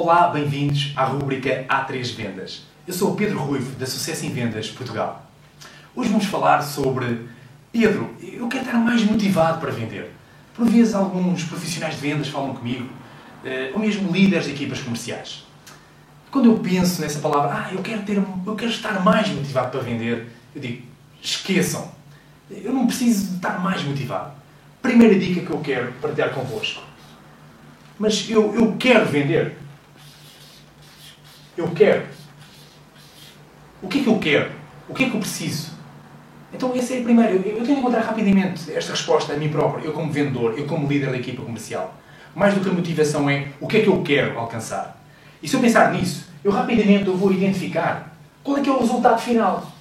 Olá, bem-vindos à rúbrica A3 Vendas. Eu sou o Pedro Ruivo, da Sucesso em Vendas Portugal. Hoje vamos falar sobre Pedro, eu quero estar mais motivado para vender. Por vezes, alguns profissionais de vendas falam comigo, eh, ou mesmo líderes de equipas comerciais. Quando eu penso nessa palavra, ah, eu quero, ter, eu quero estar mais motivado para vender, eu digo, esqueçam. Eu não preciso estar mais motivado. Primeira dica que eu quero partilhar convosco. Mas eu, eu quero vender. Eu quero. O que é que eu quero? O que é que eu preciso? Então, esse é o primeiro. Eu, tenho de encontrar rapidamente esta resposta a mim próprio, eu como vendedor, eu como líder da equipa comercial. Mais do que a motivação é o que é que eu quero alcançar. E se eu pensar nisso, eu rapidamente eu vou identificar qual é que é o resultado final.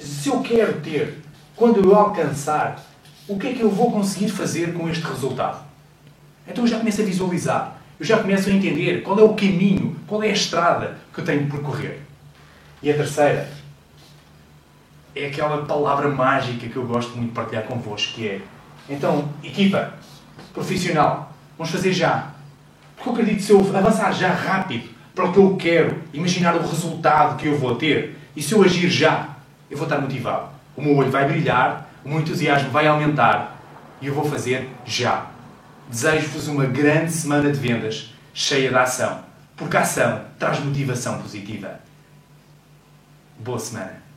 Se eu quero ter, quando eu alcançar, o que é que eu vou conseguir fazer com este resultado? Então eu já começo a visualizar, eu já começo a entender qual é o caminho, qual é a estrada que eu tenho de percorrer. E a terceira é aquela palavra mágica que eu gosto muito de partilhar convosco, que é então, equipa, profissional, vamos fazer já. Porque eu acredito se eu avançar já rápido para o que eu quero, imaginar o resultado que eu vou ter, e se eu agir já, eu vou estar motivado. O meu olho vai brilhar, o meu entusiasmo vai aumentar e eu vou fazer já. Desejo-vos uma grande semana de vendas cheia de ação, porque a ação traz motivação positiva. Boa semana!